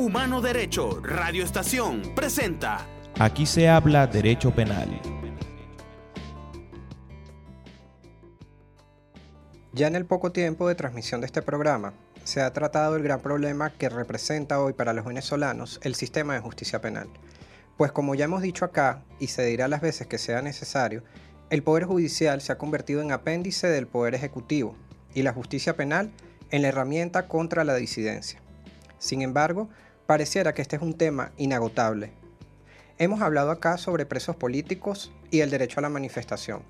Humano Derecho Radio Estación presenta. Aquí se habla derecho penal. Ya en el poco tiempo de transmisión de este programa, se ha tratado el gran problema que representa hoy para los venezolanos el sistema de justicia penal. Pues como ya hemos dicho acá, y se dirá las veces que sea necesario, el Poder Judicial se ha convertido en apéndice del Poder Ejecutivo y la justicia penal en la herramienta contra la disidencia. Sin embargo, pareciera que este es un tema inagotable. Hemos hablado acá sobre presos políticos y el derecho a la manifestación,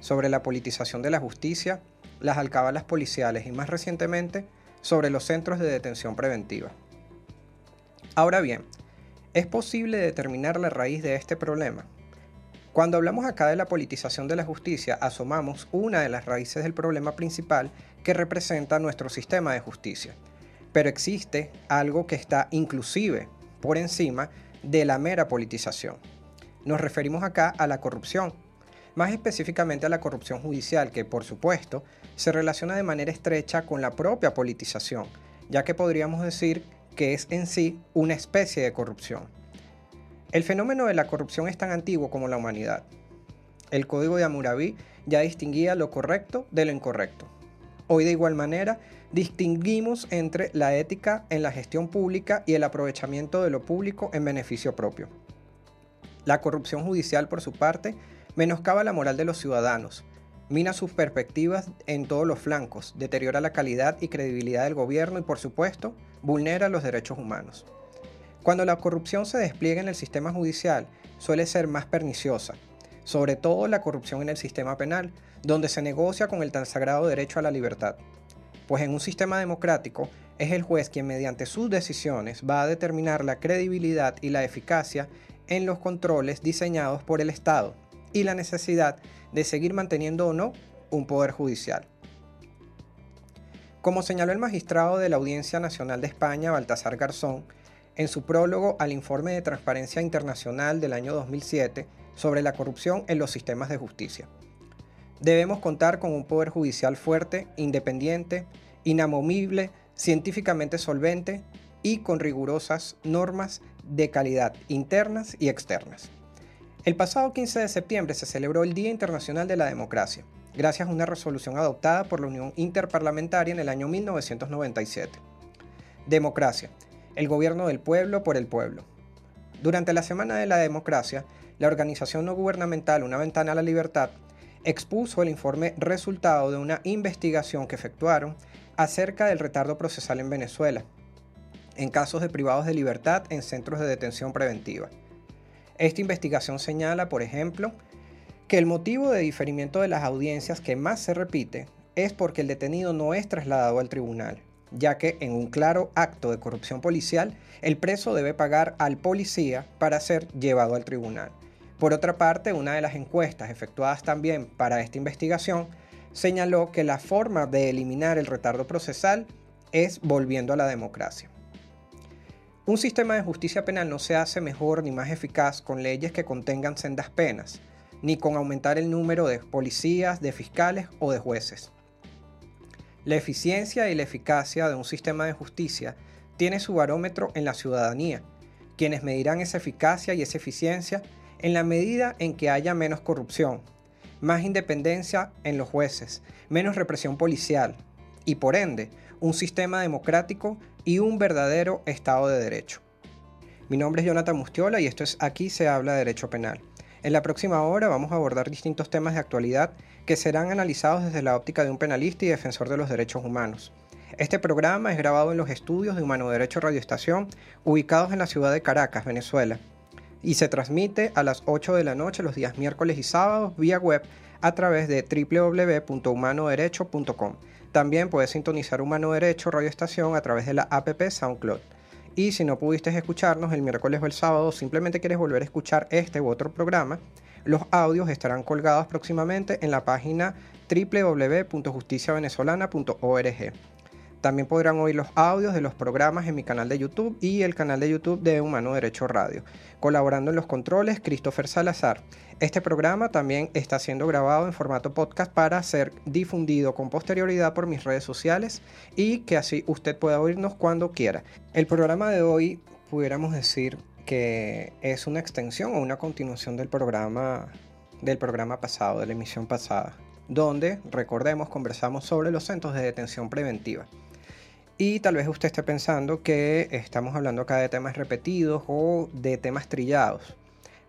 sobre la politización de la justicia, las alcabalas policiales y más recientemente sobre los centros de detención preventiva. Ahora bien, ¿es posible determinar la raíz de este problema? Cuando hablamos acá de la politización de la justicia, asomamos una de las raíces del problema principal que representa nuestro sistema de justicia. Pero existe algo que está inclusive por encima de la mera politización. Nos referimos acá a la corrupción, más específicamente a la corrupción judicial, que por supuesto se relaciona de manera estrecha con la propia politización, ya que podríamos decir que es en sí una especie de corrupción. El fenómeno de la corrupción es tan antiguo como la humanidad. El código de Hammurabi ya distinguía lo correcto de lo incorrecto. Hoy de igual manera distinguimos entre la ética en la gestión pública y el aprovechamiento de lo público en beneficio propio. La corrupción judicial, por su parte, menoscaba la moral de los ciudadanos, mina sus perspectivas en todos los flancos, deteriora la calidad y credibilidad del gobierno y, por supuesto, vulnera los derechos humanos. Cuando la corrupción se despliega en el sistema judicial, suele ser más perniciosa, sobre todo la corrupción en el sistema penal, donde se negocia con el tan sagrado derecho a la libertad. Pues en un sistema democrático es el juez quien mediante sus decisiones va a determinar la credibilidad y la eficacia en los controles diseñados por el Estado y la necesidad de seguir manteniendo o no un poder judicial. Como señaló el magistrado de la Audiencia Nacional de España, Baltasar Garzón, en su prólogo al informe de Transparencia Internacional del año 2007 sobre la corrupción en los sistemas de justicia. Debemos contar con un poder judicial fuerte, independiente, inamovible, científicamente solvente y con rigurosas normas de calidad internas y externas. El pasado 15 de septiembre se celebró el Día Internacional de la Democracia, gracias a una resolución adoptada por la Unión Interparlamentaria en el año 1997. Democracia, el gobierno del pueblo por el pueblo. Durante la Semana de la Democracia, la organización no gubernamental Una Ventana a la Libertad expuso el informe resultado de una investigación que efectuaron acerca del retardo procesal en Venezuela, en casos de privados de libertad en centros de detención preventiva. Esta investigación señala, por ejemplo, que el motivo de diferimiento de las audiencias que más se repite es porque el detenido no es trasladado al tribunal, ya que en un claro acto de corrupción policial, el preso debe pagar al policía para ser llevado al tribunal. Por otra parte, una de las encuestas efectuadas también para esta investigación señaló que la forma de eliminar el retardo procesal es volviendo a la democracia. Un sistema de justicia penal no se hace mejor ni más eficaz con leyes que contengan sendas penas, ni con aumentar el número de policías, de fiscales o de jueces. La eficiencia y la eficacia de un sistema de justicia tiene su barómetro en la ciudadanía, quienes medirán esa eficacia y esa eficiencia en la medida en que haya menos corrupción, más independencia en los jueces, menos represión policial y por ende un sistema democrático y un verdadero Estado de Derecho. Mi nombre es Jonathan Mustiola y esto es Aquí se habla de Derecho Penal. En la próxima hora vamos a abordar distintos temas de actualidad que serán analizados desde la óptica de un penalista y defensor de los derechos humanos. Este programa es grabado en los estudios de Humano Derecho Radio Estación, ubicados en la ciudad de Caracas, Venezuela, y se transmite a las 8 de la noche los días miércoles y sábados vía web a través de www.humanoderecho.com. También puedes sintonizar Humano Derecho Radio Estación a través de la app SoundCloud. Y si no pudiste escucharnos el miércoles o el sábado, simplemente quieres volver a escuchar este u otro programa, los audios estarán colgados próximamente en la página www.justiciavenezolana.org. También podrán oír los audios de los programas en mi canal de YouTube y el canal de YouTube de Humano Derecho Radio. Colaborando en los controles, Christopher Salazar. Este programa también está siendo grabado en formato podcast para ser difundido con posterioridad por mis redes sociales y que así usted pueda oírnos cuando quiera. El programa de hoy pudiéramos decir que es una extensión o una continuación del programa del programa pasado, de la emisión pasada, donde, recordemos, conversamos sobre los centros de detención preventiva. Y tal vez usted esté pensando que estamos hablando acá de temas repetidos o de temas trillados.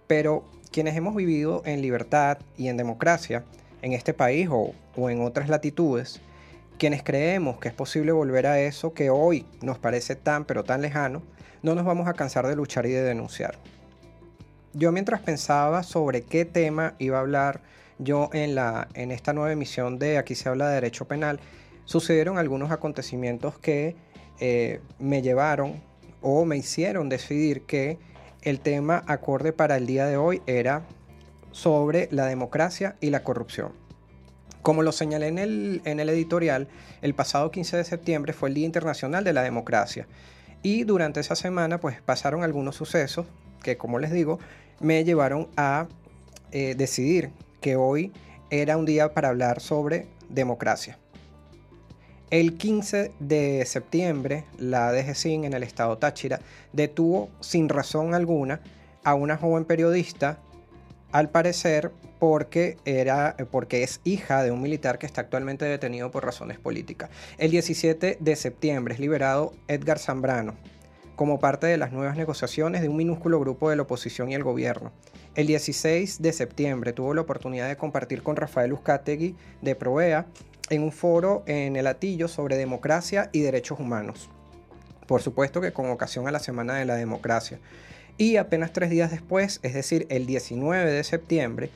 Pero quienes hemos vivido en libertad y en democracia en este país o, en otras latitudes, quienes creemos que es posible volver a eso que hoy nos parece tan pero tan lejano, no nos vamos a cansar de luchar y de denunciar. Yo mientras pensaba sobre qué tema iba a hablar yo en, la, en esta nueva emisión de Aquí se habla de Derecho Penal, sucedieron algunos acontecimientos que eh, me llevaron o me hicieron decidir que el tema acorde para el día de hoy era sobre la democracia y la corrupción. Como lo señalé en el, en el editorial, el pasado 15 de septiembre fue el Día Internacional de la Democracia y durante esa semana pues pasaron algunos sucesos que como les digo me llevaron a eh, decidir que hoy era un día para hablar sobre democracia. El 15 de septiembre, la DGCIN en el estado Táchira detuvo sin razón alguna a una joven periodista, al parecer porque, era, porque es hija de un militar que está actualmente detenido por razones políticas. El 17 de septiembre es liberado Edgar Zambrano como parte de las nuevas negociaciones de un minúsculo grupo de la oposición y el gobierno. El 16 de septiembre tuvo la oportunidad de compartir con Rafael Uzcategui de Provea en un foro en el Atillo sobre democracia y derechos humanos. Por supuesto que con ocasión a la Semana de la Democracia. Y apenas tres días después, es decir, el 19 de septiembre,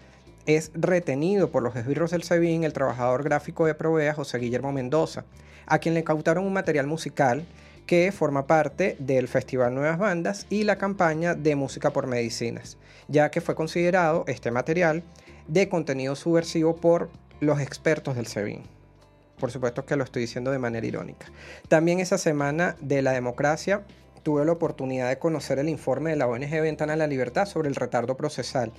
es retenido por los esbirros del SEBIN el trabajador gráfico de Provea, José Guillermo Mendoza, a quien le cautaron un material musical que forma parte del Festival Nuevas Bandas y la campaña de Música por Medicinas, ya que fue considerado este material de contenido subversivo por los expertos del SEBIN. Por supuesto que lo estoy diciendo de manera irónica. También esa semana de la democracia tuve la oportunidad de conocer el informe de la ONG Ventana a la Libertad sobre el retardo procesal,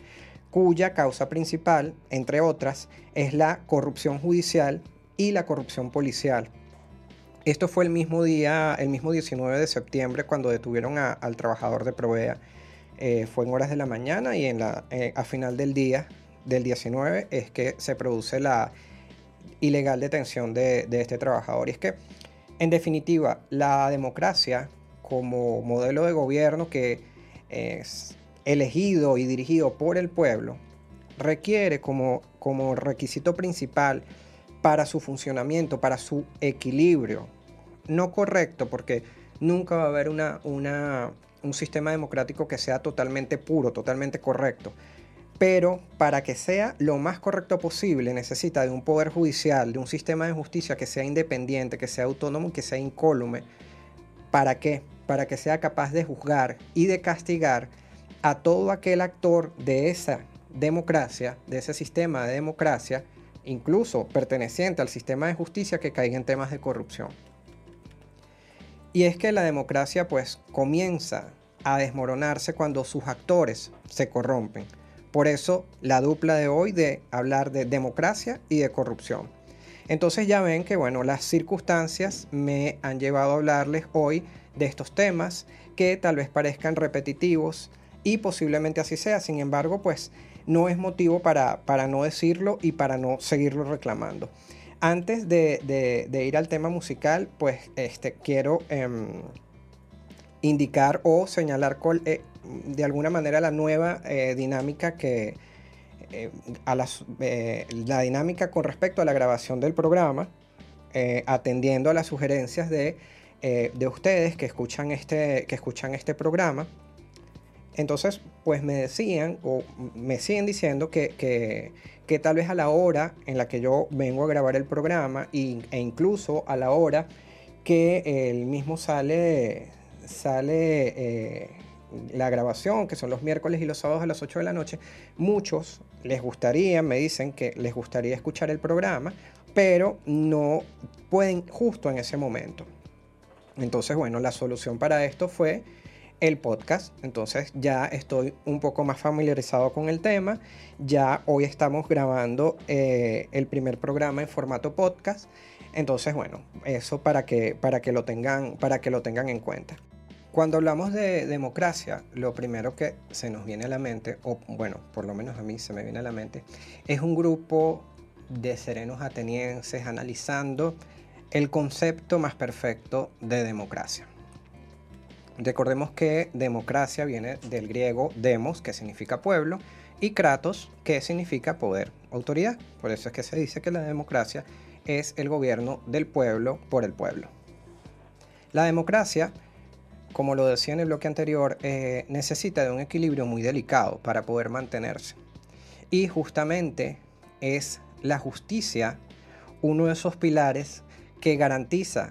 cuya causa principal, entre otras, es la corrupción judicial y la corrupción policial. Esto fue el mismo día, el mismo 19 de septiembre, cuando detuvieron al trabajador de Provea. Eh, fue en horas de la mañana y en la, eh, a final del día, del 19, es que se produce la ilegal detención de, este trabajador. Y es que, en definitiva, la democracia como modelo de gobierno que es elegido y dirigido por el pueblo, requiere como, como requisito principal para su funcionamiento, para su equilibrio, no correcto, porque nunca va a haber una, una, un sistema democrático que sea totalmente puro, totalmente correcto, pero para que sea lo más correcto posible necesita de un poder judicial, de un sistema de justicia que sea independiente, que sea autónomo que sea incólume. ¿Para qué? Para que sea capaz de juzgar y de castigar a todo aquel actor de esa democracia, de ese sistema de democracia, incluso perteneciente al sistema de justicia que caiga en temas de corrupción. Y es que la democracia pues comienza a desmoronarse cuando sus actores se corrompen por eso la dupla de hoy de hablar de democracia y de corrupción. Entonces ya ven que bueno, las circunstancias me han llevado a hablarles hoy de estos temas que tal vez parezcan repetitivos y posiblemente así sea. Sin embargo, pues no es motivo para, para no decirlo y para no seguirlo reclamando. Antes de, ir al tema musical, pues este, quiero em, indicar o señalar eh, de alguna manera la nueva eh, dinámica que eh, a eh, la dinámica con respecto a la grabación del programa, atendiendo a las sugerencias de, de, ustedes que escuchan, este, que escuchan este programa. Entonces, pues me decían o me siguen diciendo que, que, que, tal vez a la hora en la que yo vengo a grabar el programa y, e incluso a la hora que el mismo sale, sale la grabación, que son los miércoles y los sábados a las 8 de la noche, muchos les gustaría, me dicen que les gustaría escuchar el programa, pero no pueden justo en ese momento. Entonces, bueno, la solución para esto fue el podcast. Entonces ya estoy un poco más familiarizado con el tema. Ya hoy estamos grabando eh, el primer programa en formato podcast. Entonces, bueno, eso para que, para que, lo, tengan, para que lo tengan en cuenta. Cuando hablamos de democracia, lo primero que se nos viene a la mente, o bueno, por lo menos a mí se me viene a la mente, es un grupo de serenos atenienses analizando el concepto más perfecto de democracia. Recordemos que democracia viene del griego demos, que significa pueblo, y kratos, que significa poder, autoridad. Por eso es que se dice que la democracia es el gobierno del pueblo por el pueblo. La democracia como lo decía en el bloque anterior, eh, necesita de un equilibrio muy delicado para poder mantenerse. Y justamente es la justicia uno de esos pilares que garantiza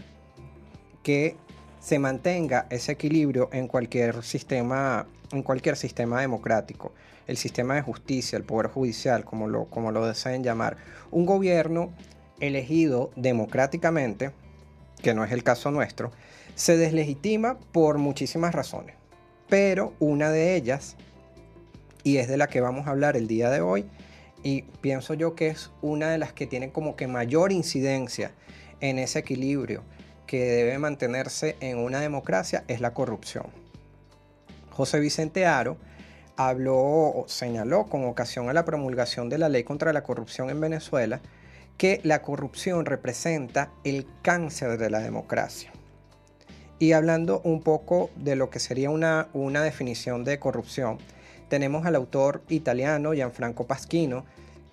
que se mantenga ese equilibrio en cualquier sistema, en cualquier sistema democrático. El sistema de justicia, el poder judicial, como lo, como lo deseen llamar. Un gobierno elegido democráticamente, que no es el caso nuestro, se deslegitima por muchísimas razones, pero una de ellas, y es de la que vamos a hablar el día de hoy, y pienso yo que es una de las que tiene como que mayor incidencia en ese equilibrio que debe mantenerse en una democracia, es la corrupción. José Vicente Aro habló o señaló con ocasión a la promulgación de la ley contra la corrupción en Venezuela que la corrupción representa el cáncer de la democracia. Y hablando un poco de lo que sería una, una definición de corrupción, tenemos al autor italiano Gianfranco Pasquino,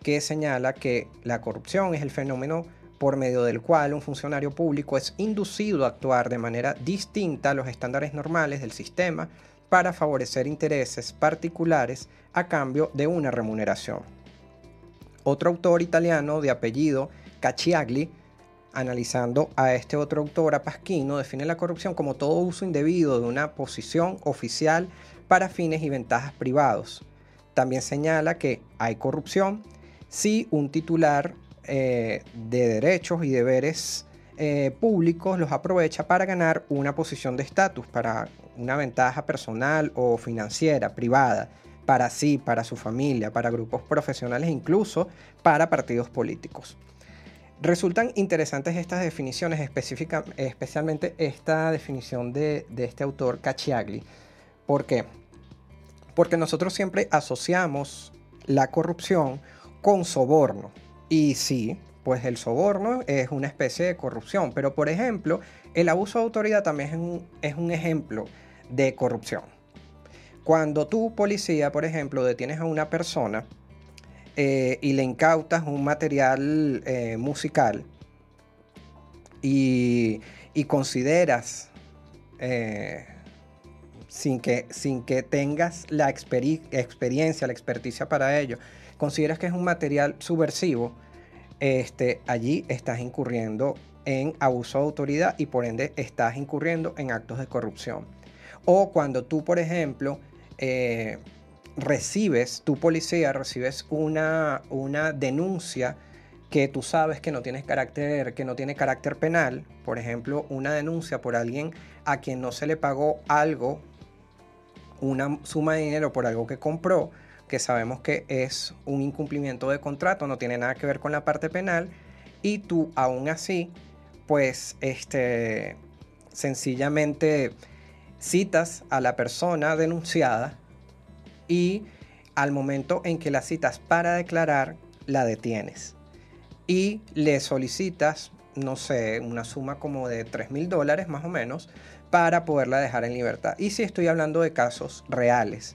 que señala que la corrupción es el fenómeno por medio del cual un funcionario público es inducido a actuar de manera distinta a los estándares normales del sistema para favorecer intereses particulares a cambio de una remuneración. Otro autor italiano de apellido Cacciagli analizando a este otro autor, a Pasquino, define la corrupción como todo uso indebido de una posición oficial para fines y ventajas privados. También señala que hay corrupción si un titular eh, de derechos y deberes eh, públicos los aprovecha para ganar una posición de estatus, para una ventaja personal o financiera, privada, para sí, para su familia, para grupos profesionales, incluso para partidos políticos. Resultan interesantes estas definiciones, especialmente esta definición de, este autor Cacciagli. ¿Por qué? Porque nosotros siempre asociamos la corrupción con soborno. Y sí, pues el soborno es una especie de corrupción. Pero por ejemplo, el abuso de autoridad también es un, es un ejemplo de corrupción. Cuando tú, policía, por ejemplo, detienes a una persona, eh, y le incautas un material eh, musical y, consideras, eh, sin, que, sin que tengas la experiencia, la experticia para ello, consideras que es un material subversivo, este, allí estás incurriendo en abuso de autoridad y por ende estás incurriendo en actos de corrupción. O cuando tú, por ejemplo, recibes, tu policía, recibes una, una denuncia que tú sabes que no, carácter, que no tiene carácter penal, por ejemplo, una denuncia por alguien a quien no se le pagó algo, una suma de dinero por algo que compró, que sabemos que es un incumplimiento de contrato, no tiene nada que ver con la parte penal, y tú aún así, pues, este, sencillamente citas a la persona denunciada y al momento en que la citas para declarar, la detienes. Y le solicitas, no sé, una suma como de 3 mil dólares más o menos para poderla dejar en libertad. Y si estoy hablando de casos reales,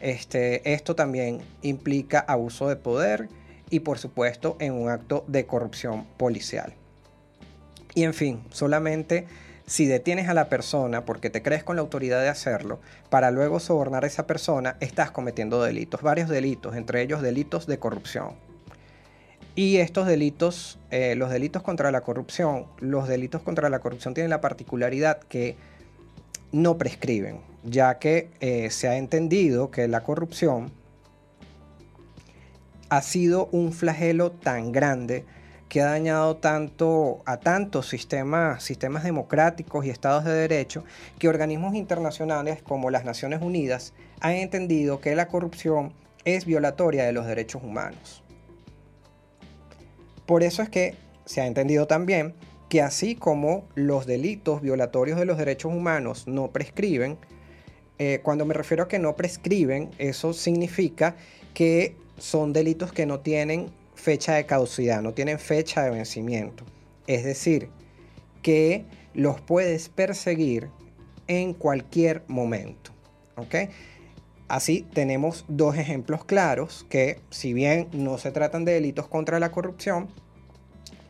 este, esto también implica abuso de poder y por supuesto en un acto de corrupción policial. Y en fin, solamente si detienes a la persona porque te crees con la autoridad de hacerlo, para luego sobornar a esa persona, estás cometiendo delitos, varios delitos, entre ellos delitos de corrupción. Y estos delitos, eh, los delitos contra la corrupción, los delitos contra la corrupción tienen la particularidad que no prescriben, ya que eh, se ha entendido que la corrupción ha sido un flagelo tan grande que ha dañado tanto a tantos sistemas, sistemas democráticos y estados de derecho que organismos internacionales como las Naciones Unidas han entendido que la corrupción es violatoria de los derechos humanos. Por eso es que se ha entendido también que así como los delitos violatorios de los derechos humanos no prescriben, eh, cuando me refiero a que no prescriben, eso significa que son delitos que no tienen fecha de caducidad, no tienen fecha de vencimiento. Es decir, que los puedes perseguir en cualquier momento. Así tenemos dos ejemplos claros que si bien no se tratan de delitos contra la corrupción,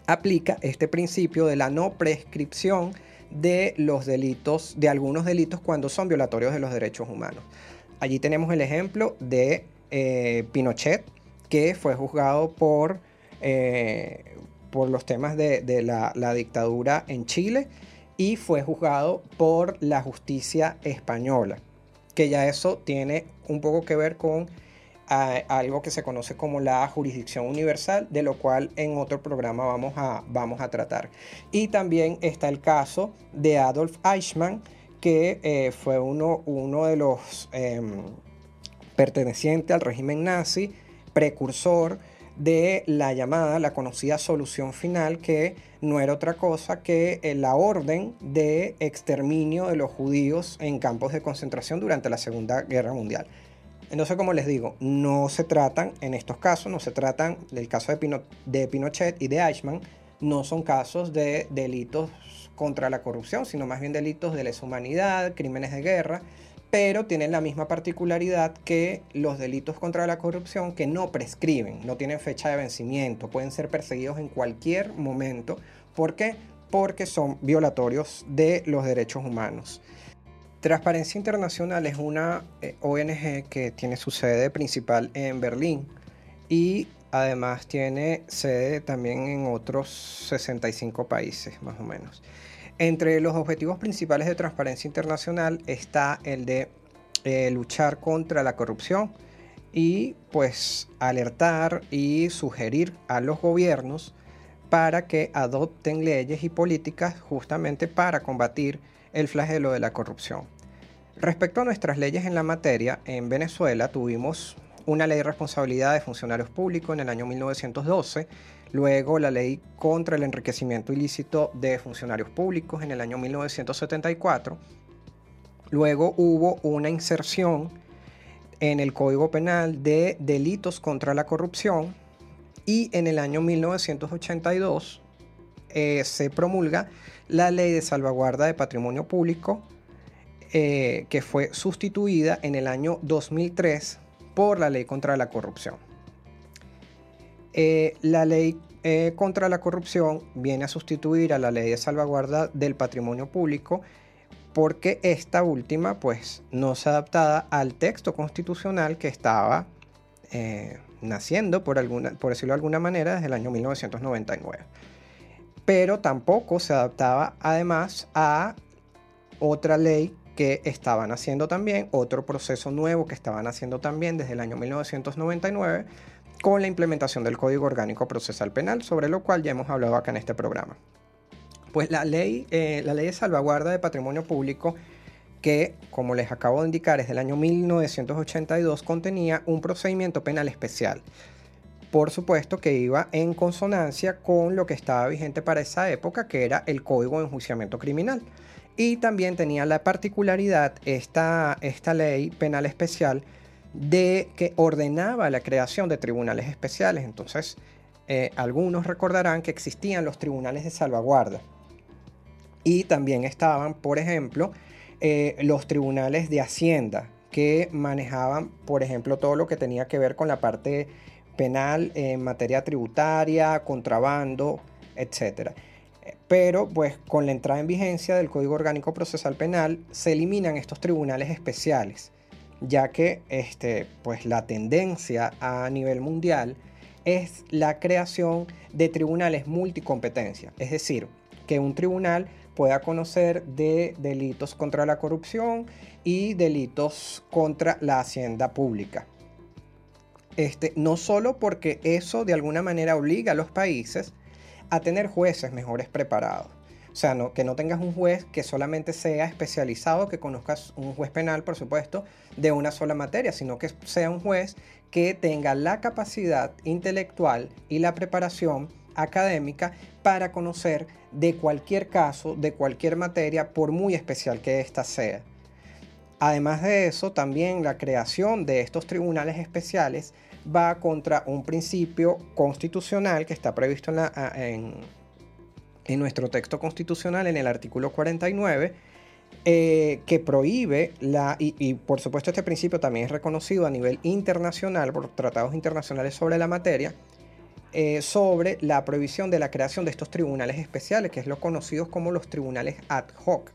aplica este principio de la no prescripción de los delitos, de algunos delitos cuando son violatorios de los derechos humanos. Allí tenemos el ejemplo de eh, Pinochet, que fue juzgado por, eh, por los temas de, la, dictadura en Chile y fue juzgado por la justicia española, que ya eso tiene un poco que ver con algo que se conoce como la jurisdicción universal, de lo cual en otro programa vamos a, vamos a tratar. Y también está el caso de Adolf Eichmann, que eh, fue uno, uno de los em, pertenecientes al régimen nazi, precursor de la llamada, la conocida solución final, que no era otra cosa que eh, la orden de exterminio de los judíos en campos de concentración durante la Segunda Guerra Mundial. Entonces, como les digo, no se tratan, en estos casos, no se tratan del caso de, de Pinochet y de Eichmann, no son casos de delitos contra la corrupción, sino más bien delitos de lesa humanidad, crímenes de guerra, pero tienen la misma particularidad que los delitos contra la corrupción que no prescriben, no tienen fecha de vencimiento, pueden ser perseguidos en cualquier momento. ¿Por qué? Porque son violatorios de los derechos humanos. Transparencia Internacional es una eh, ONG que tiene su sede principal en Berlín y además tiene sede también en otros 65 países más o menos. Entre los objetivos principales de Transparencia Internacional está el de eh, luchar contra la corrupción y pues alertar y sugerir a los gobiernos para que adopten leyes y políticas justamente para combatir el flagelo de la corrupción. Respecto a nuestras leyes en la materia, en Venezuela tuvimos una ley de responsabilidad de funcionarios públicos en el año 1912, luego la ley contra el enriquecimiento ilícito de funcionarios públicos en el año 1974, luego hubo una inserción en el Código Penal de delitos contra la corrupción y en el año 1982 eh, se promulga la ley de salvaguarda de patrimonio público eh, que fue sustituida en el año 2003 por la ley contra la corrupción. Eh, la ley eh, contra la corrupción viene a sustituir a la ley de salvaguarda del patrimonio público porque esta última pues no se adaptada al texto constitucional que estaba naciendo por, alguna, por decirlo de alguna manera desde el año 1999 pero tampoco se adaptaba además a otra ley que estaban haciendo también, otro proceso nuevo que estaban haciendo también desde el año 1999 con la implementación del Código Orgánico Procesal Penal, sobre lo cual ya hemos hablado acá en este programa. Pues la ley, eh, la ley de salvaguarda de patrimonio público, que como les acabo de indicar es del año 1982, contenía un procedimiento penal especial. Por supuesto que iba en consonancia con lo que estaba vigente para esa época, que era el Código de Enjuiciamiento Criminal. Y también tenía la particularidad esta, esta ley penal especial de que ordenaba la creación de tribunales especiales. Entonces, eh, algunos recordarán que existían los tribunales de salvaguarda. Y también estaban, por ejemplo, eh, los tribunales de Hacienda, que manejaban, por ejemplo, todo lo que tenía que ver con la parte penal en materia tributaria, contrabando, etcétera pero pues con la entrada en vigencia del Código Orgánico Procesal Penal se eliminan estos tribunales especiales, ya que este, pues la tendencia a nivel mundial es la creación de tribunales multicompetencia, es decir, que un tribunal pueda conocer de delitos contra la corrupción y delitos contra la hacienda pública. Este, no solo porque eso de alguna manera obliga a los países a tener jueces mejores preparados. O sea, que no tengas un juez que solamente sea especializado, que conozcas un juez penal, por supuesto, de una sola materia, sino que sea un juez que tenga la capacidad intelectual y la preparación académica para conocer de cualquier caso, de cualquier materia, por muy especial que ésta sea. Además de eso, también la creación de estos tribunales especiales va contra un principio constitucional que está previsto en, nuestro texto constitucional en el artículo 49, eh, que prohíbe la, y, por supuesto este principio también es reconocido a nivel internacional por tratados internacionales sobre la materia, eh, sobre la prohibición de la creación de estos tribunales especiales, que es lo conocidos como los tribunales ad hoc.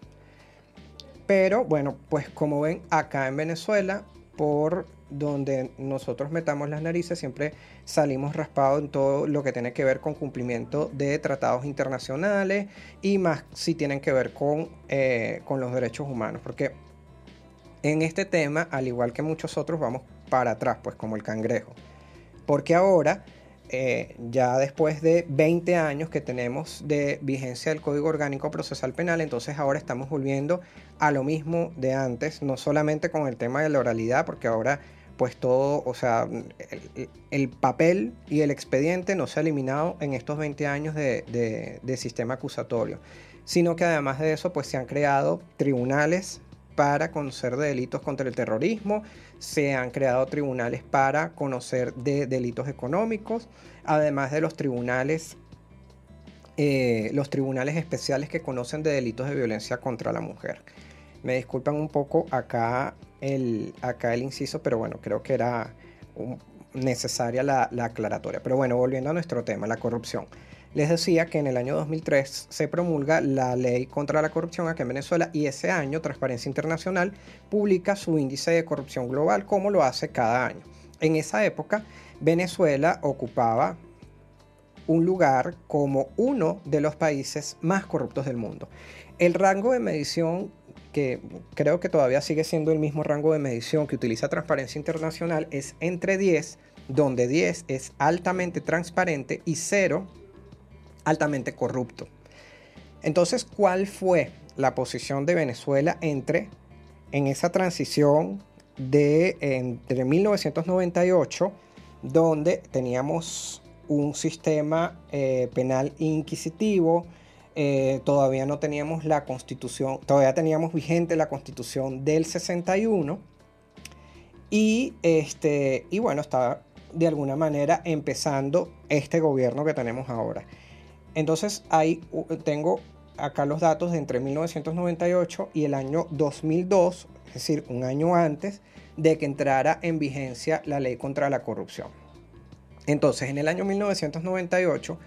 Pero bueno, pues como ven acá en Venezuela, por donde nosotros metamos las narices, siempre salimos raspados en todo lo que tiene que ver con cumplimiento de tratados internacionales y más si tienen que ver con, eh, con los derechos humanos. Porque en este tema, al igual que muchos otros, vamos para atrás, pues como el cangrejo. Porque ahora eh, ya después de 20 años que tenemos de vigencia del Código Orgánico Procesal Penal, entonces ahora estamos volviendo a lo mismo de antes, no solamente con el tema de la oralidad, porque ahora pues todo, o sea, el, papel y el expediente no se ha eliminado en estos 20 años de, sistema acusatorio, sino que además de eso pues se han creado tribunales para conocer de delitos contra el terrorismo, se han creado tribunales para conocer de delitos económicos, además de los tribunales, eh, los tribunales especiales que conocen de delitos de violencia contra la mujer. Me disculpan un poco acá el, acá el inciso, pero bueno, creo que era necesaria la aclaratoria. Pero bueno, volviendo a nuestro tema, la corrupción. Les decía que en el año 2003 se promulga la ley contra la corrupción aquí en Venezuela y ese año Transparencia Internacional publica su índice de corrupción global como lo hace cada año. En esa época Venezuela ocupaba un lugar como uno de los países más corruptos del mundo. El rango de medición que creo que todavía sigue siendo el mismo rango de medición que utiliza Transparencia Internacional es entre 10, donde 10 es altamente transparente y 0 altamente corrupto. Entonces, ¿cuál fue la posición de Venezuela entre en esa transición de entre 1998, donde teníamos un sistema eh, penal inquisitivo, eh, todavía no teníamos la constitución, todavía teníamos vigente la constitución del 61 y, este, y bueno, estaba de alguna manera empezando este gobierno que tenemos ahora. Entonces ahí tengo acá los datos de entre 1998 y el año 2002, es decir, un año antes de que entrara en vigencia la ley contra la corrupción. Entonces, en el año 1998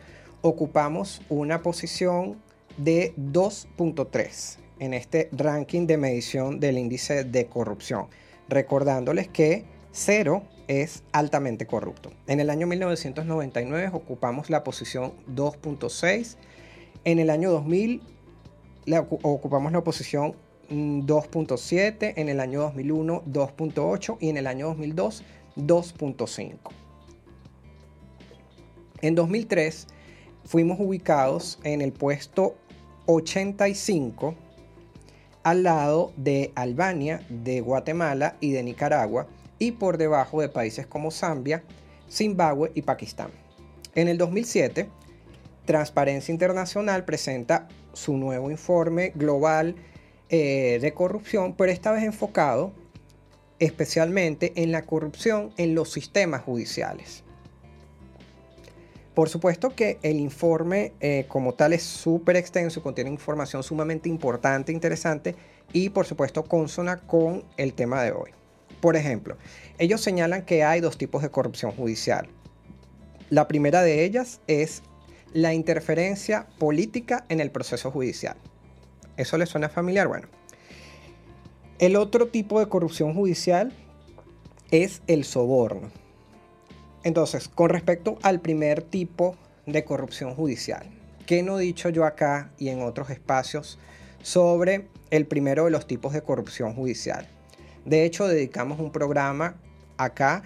ocupamos una posición de 2.3 en este ranking de medición del índice de corrupción, recordándoles que 0 es altamente corrupto. En el año 1999 ocupamos la posición 2.6. En el año 2000 ocupamos la posición 2.7. En el año 2001 2.8 y en el año 2002 2.5. En 2003 fuimos ubicados en el puesto 85 al lado de Albania, de Guatemala y de Nicaragua y por debajo de países como Zambia, Zimbabue y Pakistán. En el 2007, Transparencia Internacional presenta su nuevo informe global eh, de corrupción, pero esta vez enfocado especialmente en la corrupción en los sistemas judiciales. Por supuesto que el informe eh, como tal es súper extenso, contiene información sumamente importante, interesante y por supuesto consona con el tema de hoy. Por ejemplo, ellos señalan que hay dos tipos de corrupción judicial. La primera de ellas es la interferencia política en el proceso judicial. ¿Eso les suena familiar? Bueno. El otro tipo de corrupción judicial es el soborno. Entonces, con respecto al primer tipo de corrupción judicial, ¿qué no he dicho yo acá y en otros espacios sobre el primero de los tipos de corrupción judicial? De hecho, dedicamos un programa acá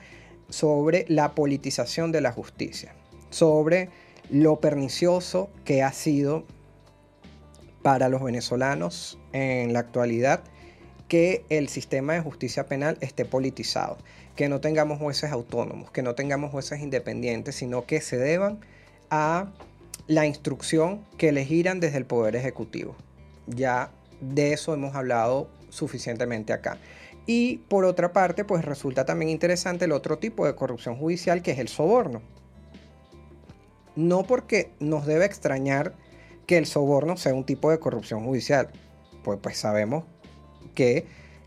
sobre la politización de la justicia, sobre lo pernicioso que ha sido para los venezolanos en la actualidad que el sistema de justicia penal esté politizado, que no tengamos jueces autónomos, que no tengamos jueces independientes, sino que se deban a la instrucción que le giran desde el Poder Ejecutivo. Ya de eso hemos hablado suficientemente acá. Y por otra parte, pues resulta también interesante el otro tipo de corrupción judicial que es el soborno. No porque nos debe extrañar que el soborno sea un tipo de corrupción judicial, pues, pues sabemos que,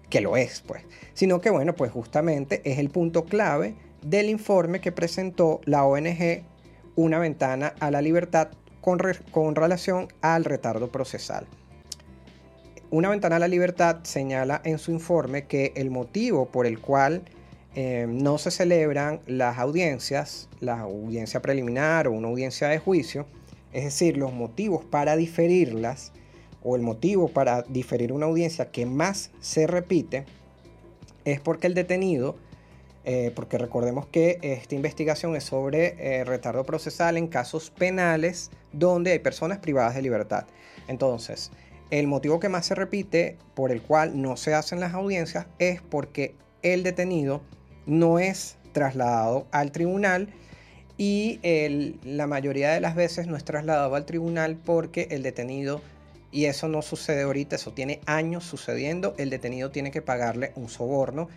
que lo es, pues. Sino que bueno, pues justamente es el punto clave del informe que presentó la ONG Una ventana a la libertad con, con relación al retardo procesal. Una ventana a la libertad señala en su informe que el motivo por el cual eh, no se celebran las audiencias, la audiencia preliminar o una audiencia de juicio, es decir, los motivos para diferirlas o el motivo para diferir una audiencia que más se repite, es porque el detenido, eh, porque recordemos que esta investigación es sobre eh, retardo procesal en casos penales donde hay personas privadas de libertad. Entonces, el motivo que más se repite por el cual no se hacen las audiencias es porque el detenido no es trasladado al tribunal y la mayoría de las veces no es trasladado al tribunal porque el detenido, y eso no sucede ahorita, eso tiene años sucediendo, el detenido tiene que pagarle un soborno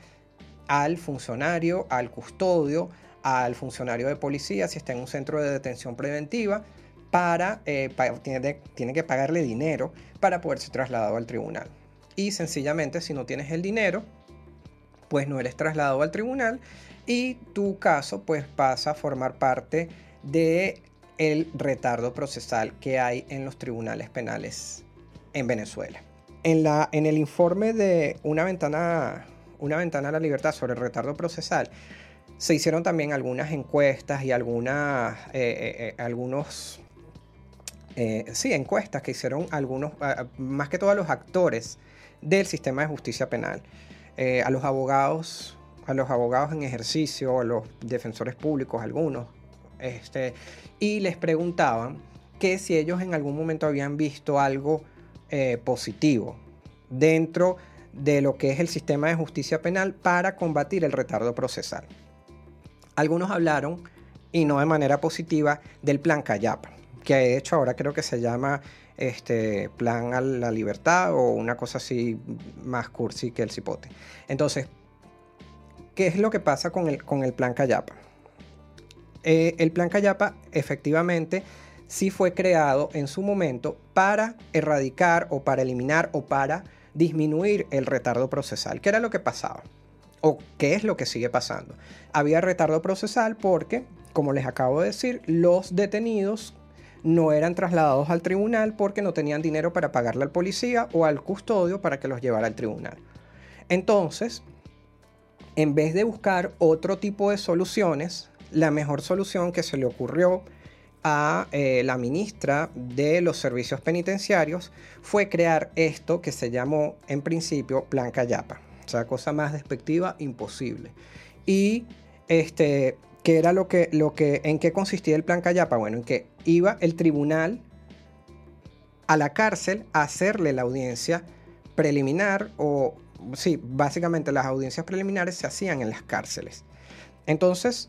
al funcionario, al custodio, al funcionario de policía si está en un centro de detención preventiva para, eh, tiene, que pagarle dinero para poder ser trasladado al tribunal. Y sencillamente, si no tienes el dinero, pues no eres trasladado al tribunal y tu caso pues pasa a formar parte de el retardo procesal que hay en los tribunales penales en Venezuela. En, la, en el informe de una ventana, una ventana a la libertad sobre el retardo procesal, se hicieron también algunas encuestas y algunas, eh, eh, algunos eh, sí, encuestas que hicieron algunos, más que todos los actores del sistema de justicia penal, a los abogados, a los abogados en ejercicio, a los defensores públicos, algunos, este, y les preguntaban que si ellos en algún momento habían visto algo eh, positivo dentro de lo que es el sistema de justicia penal para combatir el retardo procesal. Algunos hablaron, y no de manera positiva, del plan Cayapa que de hecho ahora creo que se llama este, Plan a la Libertad o una cosa así más cursi que el cipote. Entonces, ¿qué es lo que pasa con el, con el Plan Cayapa? Eh, el Plan Cayapa efectivamente sí fue creado en su momento para erradicar o para eliminar o para disminuir el retardo procesal. ¿Qué era lo que pasaba? ¿O qué es lo que sigue pasando? Había retardo procesal porque, como les acabo de decir, los detenidos no eran trasladados al tribunal porque no tenían dinero para pagarle al policía o al custodio para que los llevara al tribunal. Entonces, en vez de buscar otro tipo de soluciones, la mejor solución que se le ocurrió a eh, la ministra de los servicios penitenciarios fue crear esto que se llamó en principio Plan Cayapa. O sea, cosa más despectiva imposible. Y este, ¿Qué era lo que, lo que, en qué consistía el plan Cayapa? Bueno, en que iba el tribunal a la cárcel a hacerle la audiencia preliminar o, sí, básicamente las audiencias preliminares se hacían en las cárceles. Entonces,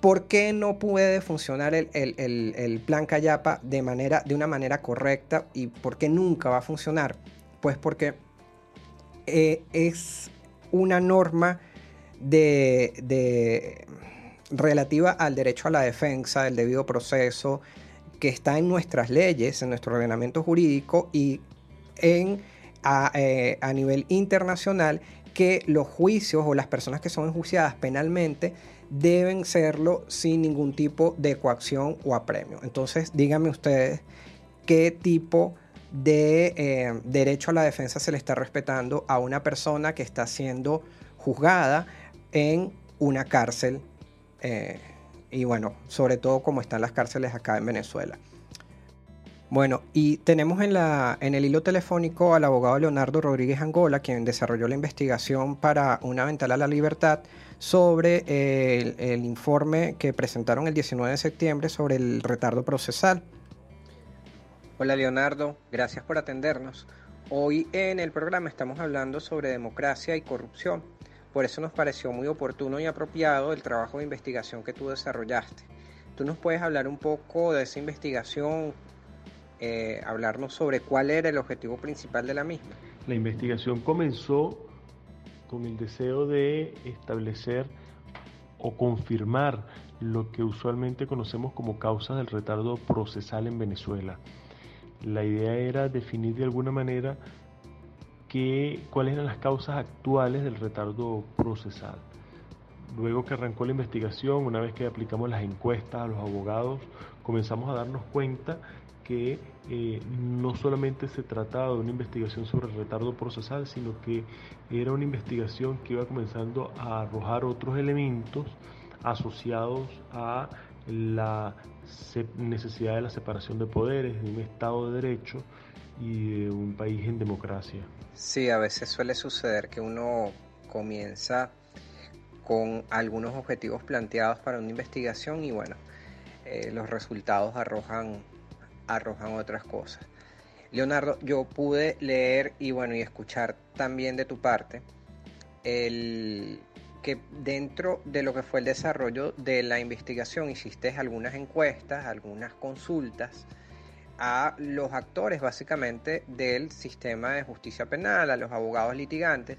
¿por qué no puede funcionar el, plan Cayapa de, manera, de una manera correcta y por qué nunca va a funcionar? Pues porque eh, es una norma de relativa al derecho a la defensa, del debido proceso, que está en nuestras leyes, en nuestro ordenamiento jurídico y en, a, eh, nivel internacional, que los juicios o las personas que son enjuiciadas penalmente deben serlo sin ningún tipo de coacción o apremio. Entonces, díganme ustedes qué tipo de eh, derecho a la defensa se le está respetando a una persona que está siendo juzgada en una cárcel eh, y bueno, sobre todo como están las cárceles acá en Venezuela. Bueno, y tenemos en, la, en el hilo telefónico al abogado Leonardo Rodríguez Angola, quien desarrolló la investigación para una ventana a la libertad sobre el, el informe que presentaron el 19 de septiembre sobre el retardo procesal. Hola Leonardo, gracias por atendernos. Hoy en el programa estamos hablando sobre democracia y corrupción. Por eso nos pareció muy oportuno y apropiado el trabajo de investigación que tú desarrollaste. ¿Tú nos puedes hablar un poco de esa investigación, eh, hablarnos sobre cuál era el objetivo principal de la misma? La investigación comenzó con el deseo de establecer o confirmar lo que usualmente conocemos como causas del retardo procesal en Venezuela. La idea era definir de alguna manera cuáles eran las causas actuales del retardo procesal. Luego que arrancó la investigación, una vez que aplicamos las encuestas a los abogados, comenzamos a darnos cuenta que eh, no solamente se trataba de una investigación sobre el retardo procesal, sino que era una investigación que iba comenzando a arrojar otros elementos asociados a la necesidad de la separación de poderes, de un Estado de Derecho y de un país en democracia. Sí, a veces suele suceder que uno comienza con algunos objetivos planteados para una investigación y bueno, eh, los resultados arrojan, arrojan otras cosas. Leonardo, yo pude leer y bueno, y escuchar también de tu parte el que dentro de lo que fue el desarrollo de la investigación hiciste algunas encuestas, algunas consultas a los actores básicamente del sistema de justicia penal, a los abogados litigantes,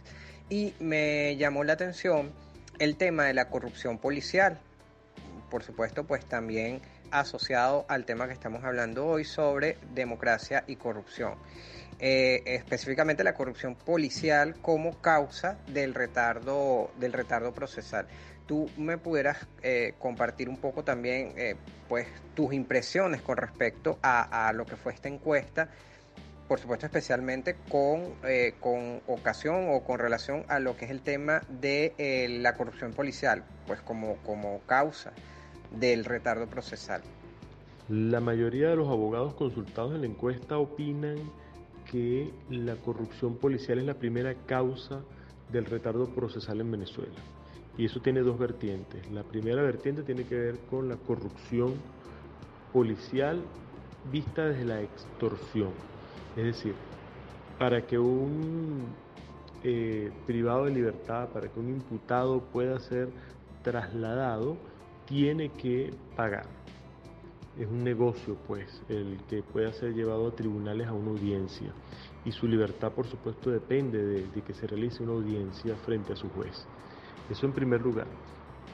y me llamó la atención el tema de la corrupción policial, por supuesto pues también asociado al tema que estamos hablando hoy sobre democracia y corrupción. Eh, específicamente la corrupción policial como causa del retardo, del retardo procesal. Tú me pudieras eh, compartir un poco también eh, pues, tus impresiones con respecto a, lo que fue esta encuesta, por supuesto especialmente con, con ocasión o con relación a lo que es el tema de la corrupción policial, pues como, como causa del retardo procesal. La mayoría de los abogados consultados en la encuesta opinan que la corrupción policial es la primera causa del retardo procesal en Venezuela. Y eso tiene dos vertientes. La primera vertiente tiene que ver con la corrupción policial vista desde la extorsión. Es decir, para que un eh, privado de libertad, para que un imputado pueda ser trasladado, tiene que pagar es un negocio, pues, el que pueda ser llevado a tribunales a una audiencia. Y su libertad, por supuesto, depende de, que se realice una audiencia frente a su juez. Eso en primer lugar.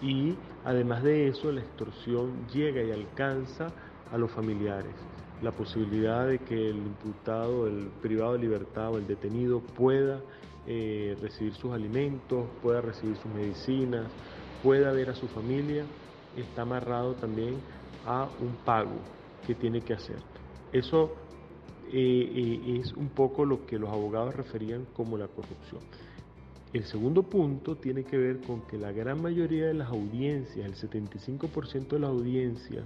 Y además de eso, la extorsión llega y alcanza a los familiares. La posibilidad de que el imputado, el privado de libertad o el detenido pueda eh, recibir sus alimentos, pueda recibir sus medicinas, pueda ver a su familia, está amarrado también a un pago que tiene que hacer. Eso eh, eh, es un poco lo que los abogados referían como la corrupción. El segundo punto tiene que ver con que la gran mayoría de las audiencias, el 75% de las audiencias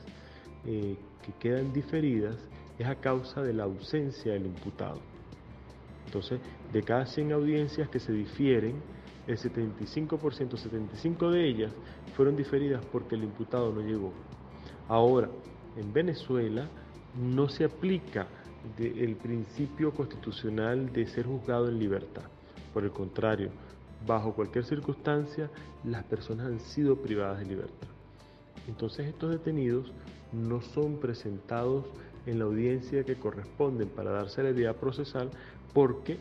eh, que quedan diferidas, es a causa de la ausencia del imputado. Entonces, de cada 100 audiencias que se difieren, el 75%, 75 de ellas fueron diferidas porque el imputado no llegó. Ahora, en Venezuela no se aplica el principio constitucional de ser juzgado en libertad. Por el contrario, bajo cualquier circunstancia, las personas han sido privadas de libertad. Entonces estos detenidos no son presentados en la audiencia que corresponden para dar celeridad procesal porque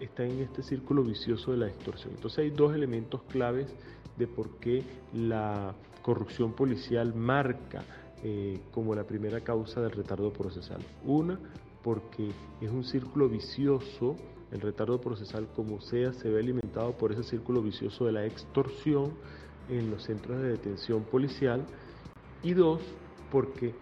están en este círculo vicioso de la extorsión. Entonces hay dos elementos claves de por qué la corrupción policial marca eh, como la primera causa del retardo procesal. Una, porque es un círculo vicioso, el retardo procesal como sea se ve alimentado por ese círculo vicioso de la extorsión en los centros de detención policial. Y dos, porque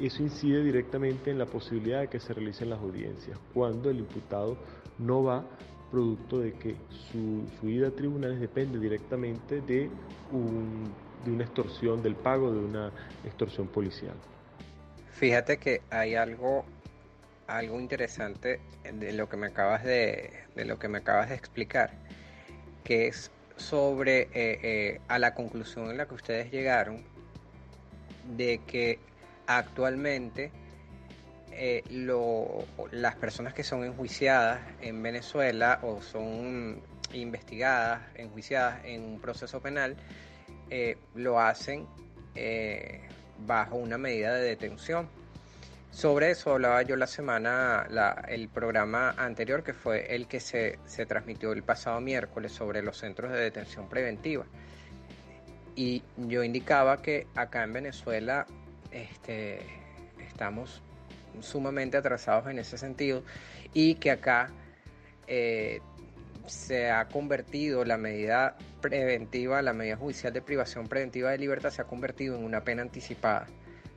eso incide directamente en la posibilidad de que se realicen las audiencias, cuando el imputado no va producto de que su, su ida a tribunales depende directamente de, de una extorsión, del pago de una extorsión policial. Fíjate que hay algo, algo interesante de lo que me acabas de, de lo que me acabas de explicar, que es sobre eh, eh, a la conclusión en la que ustedes llegaron de que actualmente eh, las personas que son enjuiciadas en Venezuela o son investigadas, enjuiciadas en un proceso penal, eh, lo hacen eh, bajo una medida de detención. Sobre eso hablaba yo la semana, el programa anterior, que fue el que se, se, transmitió el pasado miércoles sobre los centros de detención preventiva. Y yo indicaba que acá en Venezuela este, estamos sumamente atrasados en ese sentido y que acá eh, se ha convertido la medida preventiva, la medida judicial de privación preventiva de libertad se ha convertido en una pena anticipada,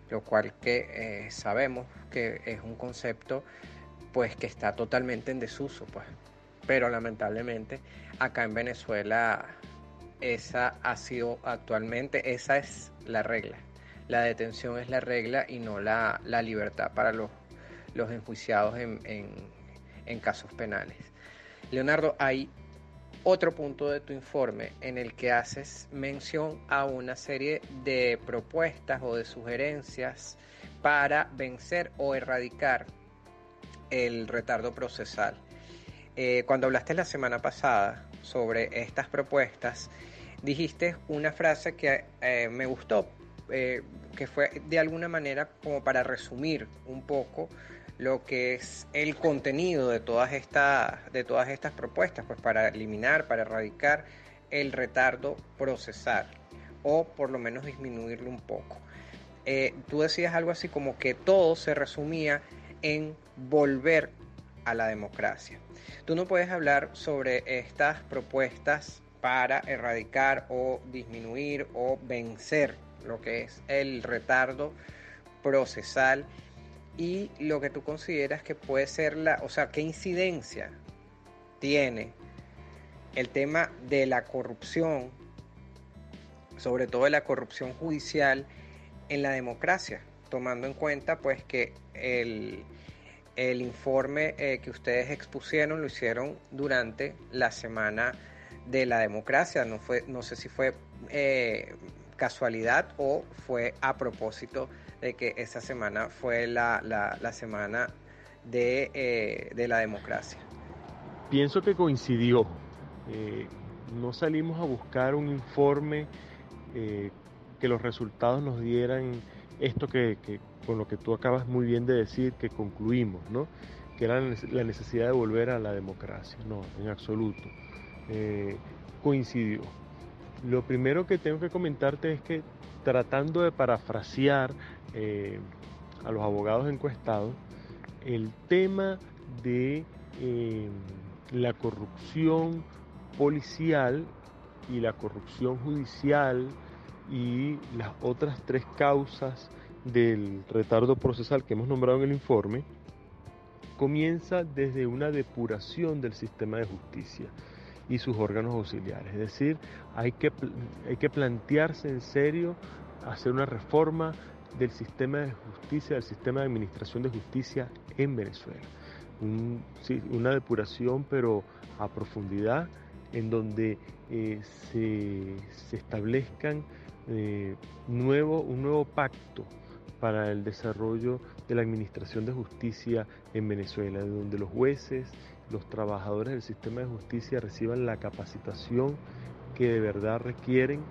lo cual que eh, sabemos que es un concepto pues que está totalmente en desuso, pues. Pero lamentablemente acá en Venezuela esa ha sido actualmente, esa es la regla. La detención es la regla y no la, libertad para los, los enjuiciados en, en casos penales. Leonardo, hay otro punto de tu informe en el que haces mención a una serie de propuestas o de sugerencias para vencer o erradicar el retardo procesal. Eh, cuando hablaste la semana pasada sobre estas propuestas, dijiste una frase que eh, me gustó, eh, que fue de alguna manera como para resumir un poco lo que es el contenido de todas, estas, de todas estas propuestas, pues para eliminar, para erradicar el retardo procesal o por lo menos disminuirlo un poco. Eh, tú decías algo así como que todo se resumía en volver a la democracia. Tú no puedes hablar sobre estas propuestas para erradicar o disminuir o vencer lo que es el retardo procesal y lo que tú consideras que puede ser la, o sea, qué incidencia tiene el tema de la corrupción, sobre todo de la corrupción judicial en la democracia, tomando en cuenta pues que el, informe eh, que ustedes expusieron lo hicieron durante la semana de la democracia, no, fue, no sé si fue eh, casualidad o fue a propósito de que esa semana fue la, semana eh, de, la democracia. Pienso que coincidió. Eh, no salimos a buscar un informe eh, que los resultados nos dieran esto que, con lo que tú acabas muy bien de decir, que concluimos, ¿no? que era la necesidad de volver a la democracia. No, en absoluto. coincidió. Lo primero que tengo que comentarte es que tratando de parafrasear eh, a los abogados encuestados, el tema de eh, la corrupción policial y la corrupción judicial y las otras tres causas del retardo procesal que hemos nombrado en el informe, comienza desde una depuración del sistema de justicia y sus órganos auxiliares. Es decir, hay que, hay que plantearse en serio hacer una reforma del sistema de justicia, del sistema de administración de justicia en Venezuela. una depuración pero a profundidad en donde eh, se, establezcan eh, nuevo, un nuevo pacto para el desarrollo de la administración de justicia en Venezuela, donde los jueces, los trabajadores del sistema de justicia reciban la capacitación que de verdad requieren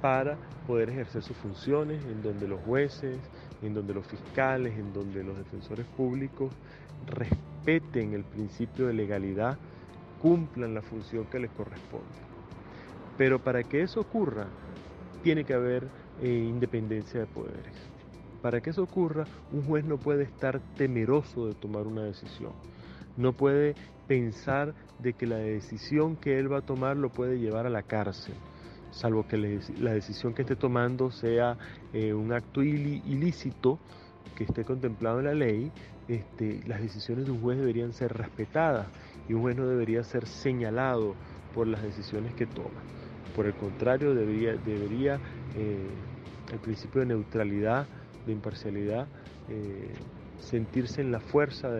para poder ejercer sus funciones, en donde los jueces, en donde los fiscales, en donde los defensores públicos respeten el principio de legalidad, cumplan la función que les corresponde. Pero para que eso ocurra, tiene que haber eh, independencia de poderes. Para que eso ocurra, un juez no puede estar temeroso de tomar una decisión. No puede pensar de que la decisión que él va a tomar lo puede llevar a la cárcel salvo que la decisión que esté tomando sea eh, un acto ilícito que esté contemplado en la ley, este, las decisiones de un juez deberían ser respetadas y un juez no debería ser señalado por las decisiones que toma. Por el contrario, debería, eh, el principio de neutralidad, de imparcialidad, eh, sentirse en la fuerza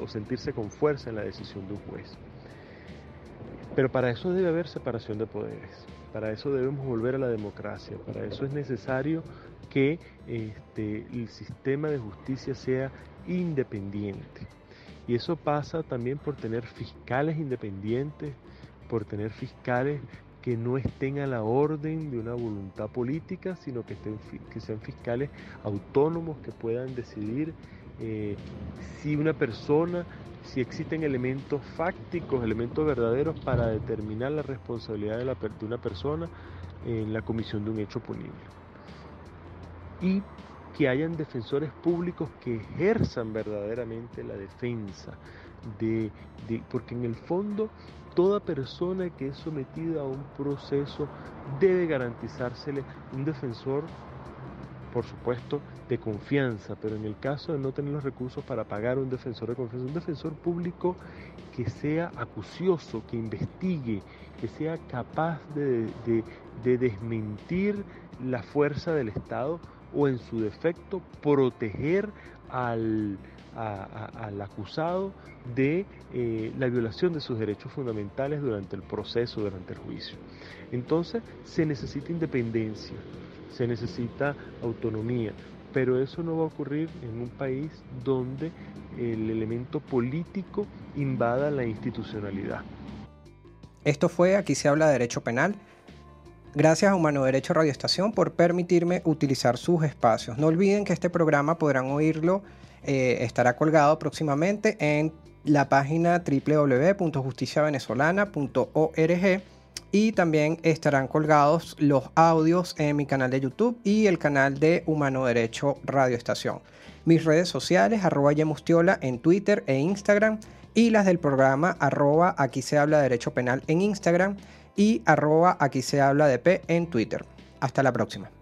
o sentirse con fuerza en la decisión de un juez. Pero para eso debe haber separación de poderes. Para eso debemos volver a la democracia, para eso es necesario que este, el sistema de justicia sea independiente. Y eso pasa también por tener fiscales independientes, por tener fiscales que no estén a la orden de una voluntad política, sino que, estén, que sean fiscales autónomos que puedan decidir eh, si una persona, si existen elementos fácticos, elementos verdaderos para determinar la responsabilidad de, la, de una persona en la comisión de un hecho punible. Y que hayan defensores públicos que ejerzan verdaderamente la defensa, de, porque en el fondo toda persona que es sometida a un proceso debe garantizársele un defensor, por supuesto, de confianza, pero en el caso de no tener los recursos para pagar un defensor de confianza, un defensor público que sea acucioso, que investigue, que sea capaz de, de desmentir la fuerza del Estado o en su defecto proteger al, al acusado de eh, la violación de sus derechos fundamentales durante el proceso, durante el juicio. Entonces se necesita independencia, se necesita autonomía, pero eso no va a ocurrir en un país donde el elemento político invada la institucionalidad. Esto fue Aquí se habla de derecho penal. Gracias a Humano Derecho Radio Estación por permitirme utilizar sus espacios. No olviden que este programa podrán oírlo, eh, estará colgado próximamente en la página www.justiciavenezolana.org y también estarán colgados los audios en mi canal de YouTube y el canal de Humano Derecho Radio Estación. Mis redes sociales, arroba Yemustiola en Twitter e Instagram y las del programa arroba aquí se habla de derecho penal en Instagram y arroba aquí se habla de P en Twitter. Hasta la próxima.